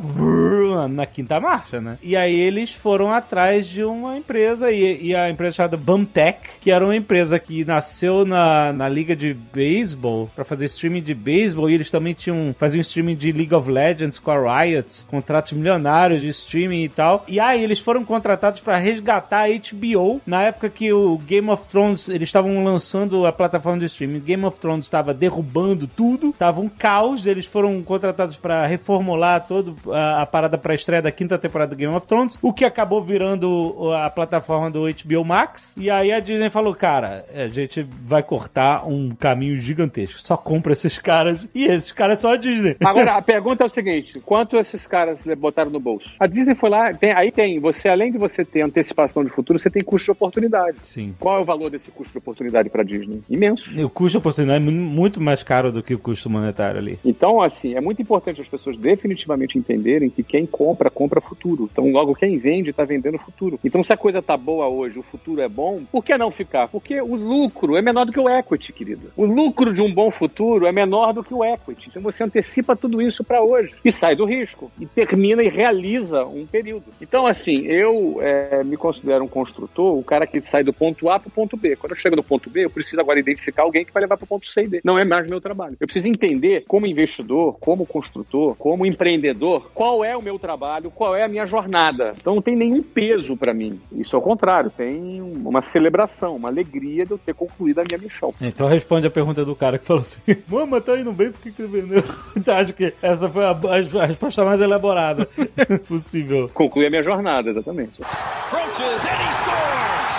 na quinta marcha, né? E aí eles foram atrás de uma empresa, e, e a empresa chamada Bumtech, que era uma empresa que nasceu na, na liga de beisebol, pra fazer streaming de beisebol, e eles também tinham, faziam streaming de League of Legends com a Riot, contratos milionários de streaming e tal. E aí eles foram contratados pra resgatar a HBO, na época que o Game of Thrones, eles estavam lançando a plataforma de streaming, Game of Thrones estava derrubando tudo, tava um caos, eles foram contratados pra reformular toda a, a parada pra estreia da quinta temporada do Game of Thrones, o que acabou virando a plataforma do HBO Max, e aí a Disney falou, cara, a gente vai cortar um caminho gigantesco, só compra esses caras, e esses caras são a Disney. Agora, a pergunta é o seguinte: quanto esses caras botaram no bolso? A Disney foi lá, tem- aí tem, você, além de você ter antecipação de futuro, você tem custo de oportunidade. Sim. Qual é o valor desse custo de oportunidade para Disney? Imenso. O custo de oportunidade é mu- muito mais caro do que o custo monetário ali. Então, assim, é muito importante as pessoas definitivamente entenderem que quem compra, compra futuro. Então, logo, quem vende, está vendendo futuro. Então, se a coisa tá boa hoje, o futuro é bom, por que não ficar? Porque o lucro é menor do que o equity, querido. O lucro de um bom futuro é menor do que o equity. Então, você antecipa tudo isso para hoje e sai do risco. E termina e realiza um período. Então, assim, eu é, me considero um construtor, o cara que sai do ponto A para o ponto B. Quando eu chego no ponto B, eu preciso agora identificar alguém que vai levar para o ponto C e D. Não é mais meu trabalho. Eu preciso entender, como investidor, como construtor, como empreendedor, qual é o meu trabalho, qual é a minha jornada. Então não tem nenhum peso para mim. Isso ao contrário, tem uma celebração, uma alegria de eu ter concluído a minha missão. Então responde a pergunta do cara que falou assim: Mama, tá indo bem, por que que ele vendeu? Então acho que essa foi a, a- a resposta mais elaborada possível. Concluí a minha jornada, exatamente. Approaches scores!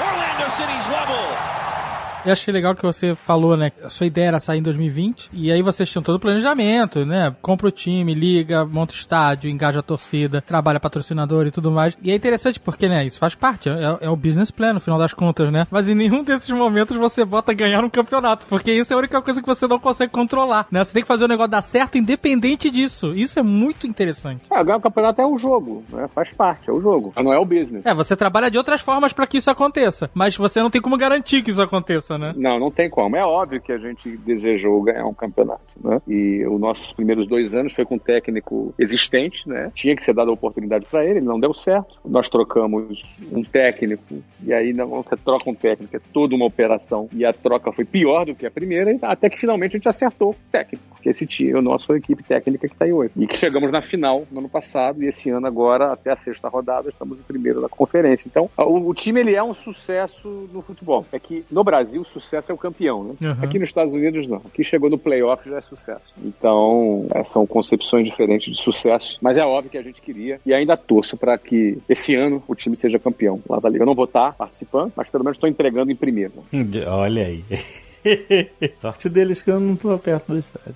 Orlando City's level! Eu achei legal que você falou, né? A sua ideia era sair em 2020, e aí vocês tinham todo o planejamento, né? Compra o time, liga, monta o estádio, engaja a torcida, trabalha patrocinador e tudo mais. E é interessante porque, né? Isso faz parte, é, é o business plan no final das contas, né? Mas em nenhum desses momentos você bota ganhar um campeonato, porque isso é a única coisa que você não consegue controlar, né? Você tem que fazer o negócio dar certo independente disso. Isso é muito interessante. Ah, ganhar o campeonato é o jogo, né? faz parte, é o jogo. Mas não é o business. É, você trabalha de outras formas para que isso aconteça, mas você não tem como garantir que isso aconteça, né? Não, não tem como. É óbvio que a gente desejou ganhar um campeonato, né? E os nossos primeiros dois anos foi com um técnico existente, né? Tinha que ser dada a oportunidade para ele, não deu certo. Nós trocamos um técnico e aí você troca um técnico, é toda uma operação e a troca foi pior do que a primeira, até que finalmente a gente acertou o técnico, que esse time a nossa equipe técnica que está aí hoje. E que chegamos na final no ano passado e esse ano agora até a sexta rodada estamos em primeiro da conferência. Então, o, o time ele é um sucesso no futebol. É que no Brasil o sucesso é o campeão, né? Uhum. Aqui nos Estados Unidos não. Aqui chegou no playoff já é sucesso. Então, é, são concepções diferentes de sucesso, mas é óbvio que a gente queria e ainda torço para que esse ano o time seja campeão lá da liga. Eu não vou estar participando, mas pelo menos estou entregando em primeiro. Olha aí. Sorte deles que eu não tô perto do estádio.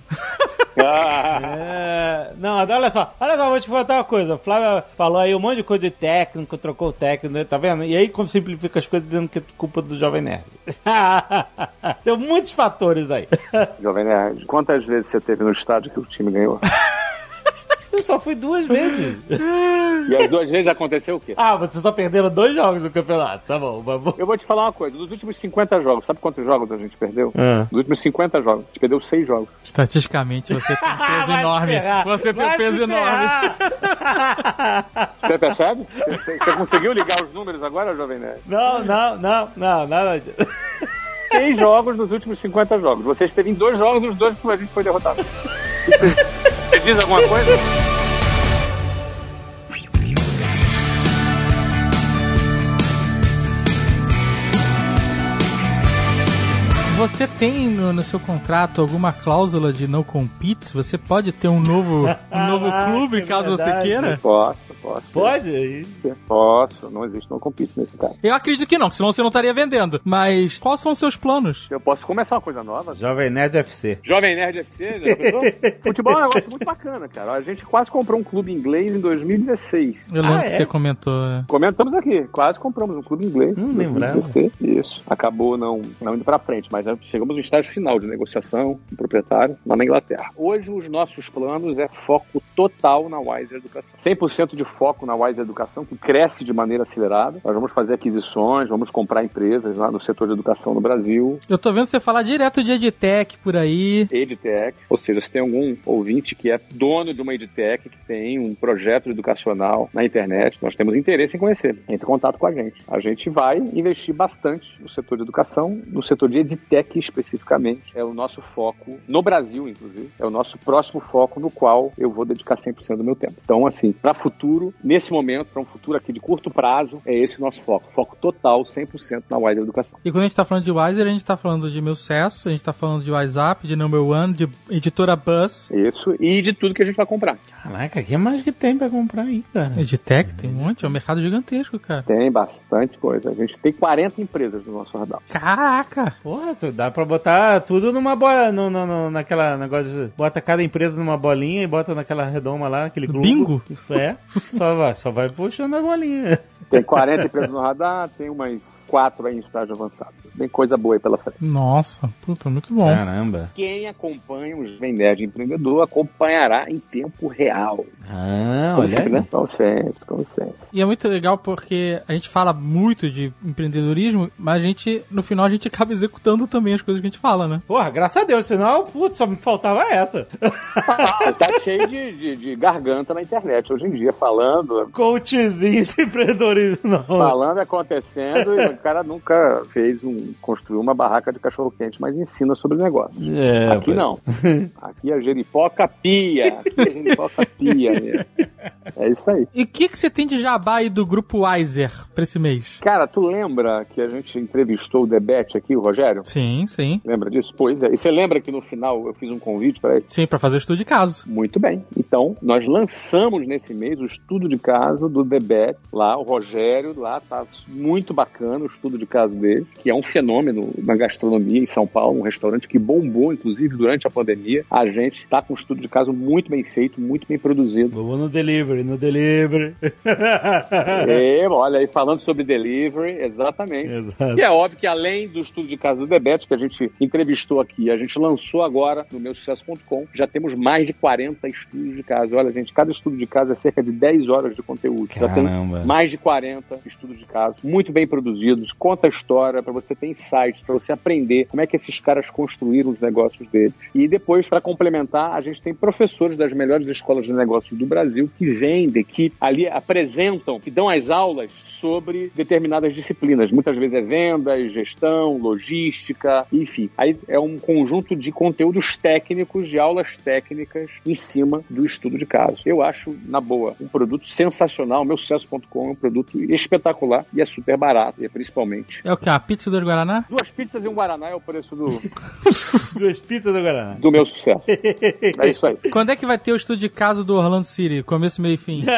É, não, olha só, olha só, vou te contar uma coisa. O Flávio falou aí um monte de coisa de técnico, trocou o técnico, né, tá vendo? E aí como simplifica as coisas dizendo que é culpa do Jovem Nerd. Tem muitos fatores aí. Jovem Nerd, quantas vezes você teve no estádio que o time ganhou? Eu só fui duas vezes. E as duas vezes aconteceu o quê? Ah, vocês só perderam dois jogos no campeonato. Tá bom, vamos. Eu vou te falar uma coisa. Dos últimos 50 jogos, sabe quantos jogos a gente perdeu? Ah. Dos últimos 50 jogos, a gente perdeu 6 jogos. Estatisticamente, você tem um peso enorme. Você tem um peso enorme. Você percebe? Você, você- você conseguiu ligar os números agora, Jovem Nerd? Não, não, não, não, nada. Seis jogos nos últimos 50 jogos. Vocês teve em dois jogos, os dois a gente foi derrotado. Você diz alguma coisa? Você tem no, no seu contrato alguma cláusula de não compete? Você pode ter um novo, um novo Ah, clube que caso você verdade. queira? Posso, posso. Pode? Posso. Não existe não compete nesse caso. Eu acredito que não, senão você não estaria vendendo. Mas quais são os seus planos? Eu posso começar uma coisa nova. Jovem Nerd FC. Jovem Nerd FC, já pensou? Futebol é um negócio muito bacana, cara. A gente quase comprou um clube inglês em 2016. Eu lembro Ah, que é? você comentou. é. Comentamos aqui, quase compramos um clube inglês. Não em lembrava. 2016. Isso. Acabou não, não indo pra frente, mas já chegamos no estágio final de negociação com o proprietário lá na Inglaterra. Hoje os nossos planos é foco total na Wise Educação. 100% de foco na Wise Educação, que cresce de maneira acelerada. Nós vamos fazer aquisições, vamos comprar empresas lá no setor de educação no Brasil, Eu tô vendo você falar direto de EdTech por aí. EdTech, ou seja, se tem algum ouvinte que é dono de uma EdTech, que tem um projeto educacional na internet, nós temos interesse em conhecer. Entre em contato com a gente. A gente vai investir bastante no setor de educação, no setor de EdTech especificamente. É o nosso foco, no Brasil, inclusive, é o nosso próximo foco no qual eu vou dedicar 100% do meu tempo. Então, assim, para futuro, nesse momento, para um futuro aqui de curto prazo, é esse o nosso foco. Foco total, 100% na Wise Educação. E quando a gente tá falando de Wiser, a gente tá falando de Meu Sucesso, a gente tá falando de WhatsApp, de Number One, de Editora Buzz. Isso, e de tudo que a gente vai comprar. Caraca, o que mais que tem pra comprar aí, cara? EdTech tem um monte, é um mercado gigantesco, cara. Tem bastante coisa. A gente tem 40 empresas no nosso radar. Caraca! Porra, tu- dá pra botar tudo numa bola, no, no- no- naquela negócio de... Bota cada empresa numa bolinha e bota naquela redoma lá, aquele globo. Bingo? Isso é. Só vai, só vai puxando a bolinha. Tem 40 empresas no radar, tem umas 4 aí em estágio avançado. Tem coisa boa aí pela frente. Nossa, puta, muito bom. Caramba. Quem acompanha o Jovem Nerd Empreendedor acompanhará em tempo real. Ah, Como olha né? sempre, como sempre. E é muito legal porque a gente fala muito de empreendedorismo, mas a gente, no final, a gente acaba executando também as coisas que a gente fala, né? Porra, graças a Deus, senão, putz, só me faltava essa. Ah, tá cheio de, de, de garganta na internet hoje em dia, falando, Coachzinho de empreendedorismo, não. falando, acontecendo, e o cara nunca fez um, construiu uma barraca de cachorro-quente, mas ensina sobre o negócio. É, Aqui não. Aqui é geripoca pia. Aqui é geripoca pia mesmo. É isso aí. E o que, que você tem de jabá aí do grupo Wiser pra esse mês? Cara, tu lembra que a gente entrevistou o Debete aqui, o Rogério? Sim, sim. Lembra disso? Pois é. E você lembra que no final eu fiz um convite para ele? Sim, pra fazer o estudo de caso. Muito bem. Então, nós lançamos nesse mês o estudo de caso do Debet, lá, o Rogério, lá tá muito bacana o estudo de caso dele, que é um fenômeno na gastronomia em São Paulo, um restaurante que bombou, inclusive, durante a pandemia. A gente tá com um estudo de caso muito bem feito, muito bem produzido. Vou no delivery, no delivery. É, olha aí, falando sobre delivery, exatamente. Exato. E é óbvio que além do estudo de caso do Que a gente entrevistou aqui, a gente lançou agora no meu sucesso.com, já temos mais de 40 estudos de caso. Olha, gente, cada estudo de caso é cerca de 10 horas de conteúdo. Já tem Caramba. mais de 40 estudos de caso, muito bem produzidos, conta a história para você ter insights, para você aprender como é que esses caras construíram os negócios deles. E depois, para complementar, a gente tem professores das melhores escolas de negócios do Brasil que vendem, que ali apresentam, que dão as aulas sobre determinadas disciplinas. Muitas vezes é vendas, gestão, logística, enfim. Aí é um conjunto de conteúdos técnicos, de aulas técnicas em cima do estudo de caso. Eu acho, na boa, um produto sensacional. Meu sucesso.com é um produto espetacular e é super barato, e é principalmente. É o que? Uma pizza do Guaraná? Duas pizzas e um Guaraná é o preço do, Duas pizzas do Guaraná. do meu sucesso. É isso aí. Quando é que vai ter o estudo de caso do Orlando City? Começo, meio e fim.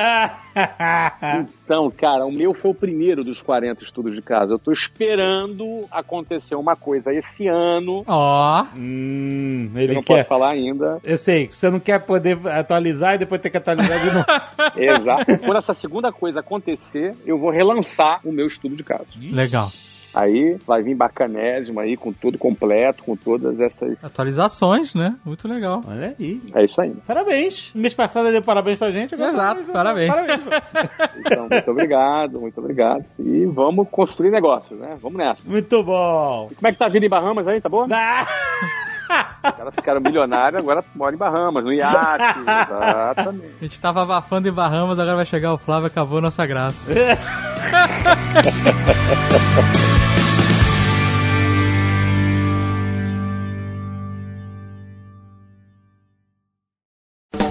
Então, cara, o meu foi o primeiro dos 40 estudos de caso. Eu tô esperando acontecer uma coisa esse ano. Ó, hum, Eu ele não quer. posso falar ainda. Eu sei, você não quer poder atualizar e depois ter que atualizar de novo. Exato. Quando essa segunda coisa acontecer, eu vou relançar o meu estudo de caso. legal. Aí vai vir bacanésimo aí, com tudo completo, com todas essas. Atualizações, né? Muito legal. Olha aí. É isso aí. Parabéns. Mês passado deu parabéns pra gente. Agora Exato, parabéns. parabéns. Então, muito obrigado, muito obrigado. E vamos construir negócios, né? Vamos nessa. Muito bom. E como é que tá a vida em Bahamas aí, tá bom? Ah, Os caras ficaram milionários, agora moram em Bahamas, no iate. Exatamente. A gente tava abafando em Bahamas, agora vai chegar o Flávio, acabou a nossa graça.